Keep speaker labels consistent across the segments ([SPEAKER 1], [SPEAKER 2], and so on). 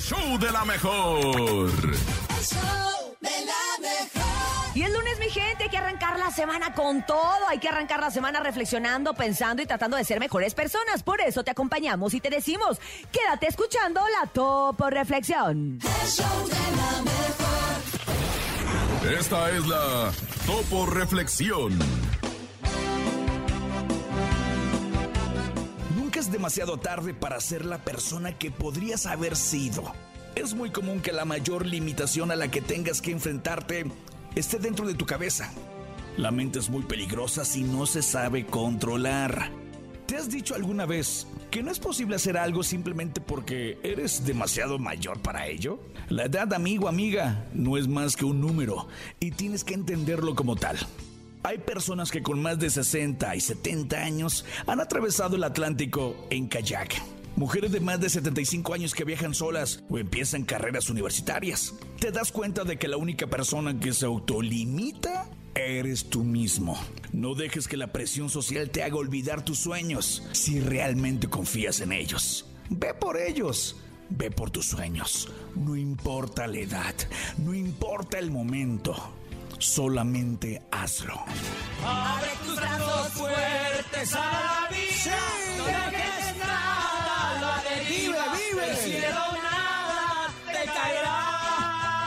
[SPEAKER 1] El show de la mejor.
[SPEAKER 2] El show de la mejor.
[SPEAKER 3] Y el lunes, mi gente, hay que arrancar la semana con todo. Hay que arrancar la semana reflexionando, pensando y tratando de ser mejores personas. Por eso te acompañamos y te decimos, quédate escuchando la Topo Reflexión.
[SPEAKER 2] El show de la mejor.
[SPEAKER 1] Esta es la Topo Reflexión.
[SPEAKER 4] Demasiado tarde para ser la persona que podrías haber sido. Es muy común que la mayor limitación a la que tengas que enfrentarte esté dentro de tu cabeza. La mente es muy peligrosa si no se sabe controlar. ¿Te has dicho alguna vez que no es posible hacer algo simplemente porque eres demasiado mayor para ello? La edad, amigo, amiga, no es más que un número y tienes que entenderlo como tal. Hay personas que con más de 60 y 70 años han atravesado el Atlántico en kayak. Mujeres de más de 75 años que viajan solas o empiezan carreras universitarias. Te das cuenta de que la única persona que se autolimita eres tú mismo. No dejes que la presión social te haga olvidar tus sueños si realmente confías en ellos. Ve por ellos. Ve por tus sueños. No importa la edad, no importa el momento. Solamente hazlo.
[SPEAKER 5] Abre tus brazos fuertes a la vida. No dejes nada, la deriva.
[SPEAKER 6] Vive, vive.
[SPEAKER 5] Del cielo nada te caerá.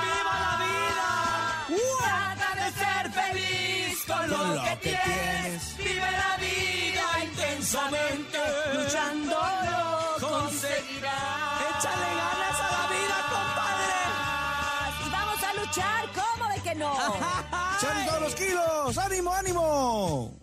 [SPEAKER 5] ¡Viva la vida! Trata de ser feliz con lo,
[SPEAKER 6] Con lo
[SPEAKER 5] que,
[SPEAKER 6] que
[SPEAKER 5] tienes. Vive la vida intensamente. Luchando lo conseguirás.
[SPEAKER 6] Échale ganas a la vida,
[SPEAKER 3] Y vamos a luchar, ¿cómo de que no?
[SPEAKER 6] ¡Sean todos los kilos! ¡Ánimo, ánimo!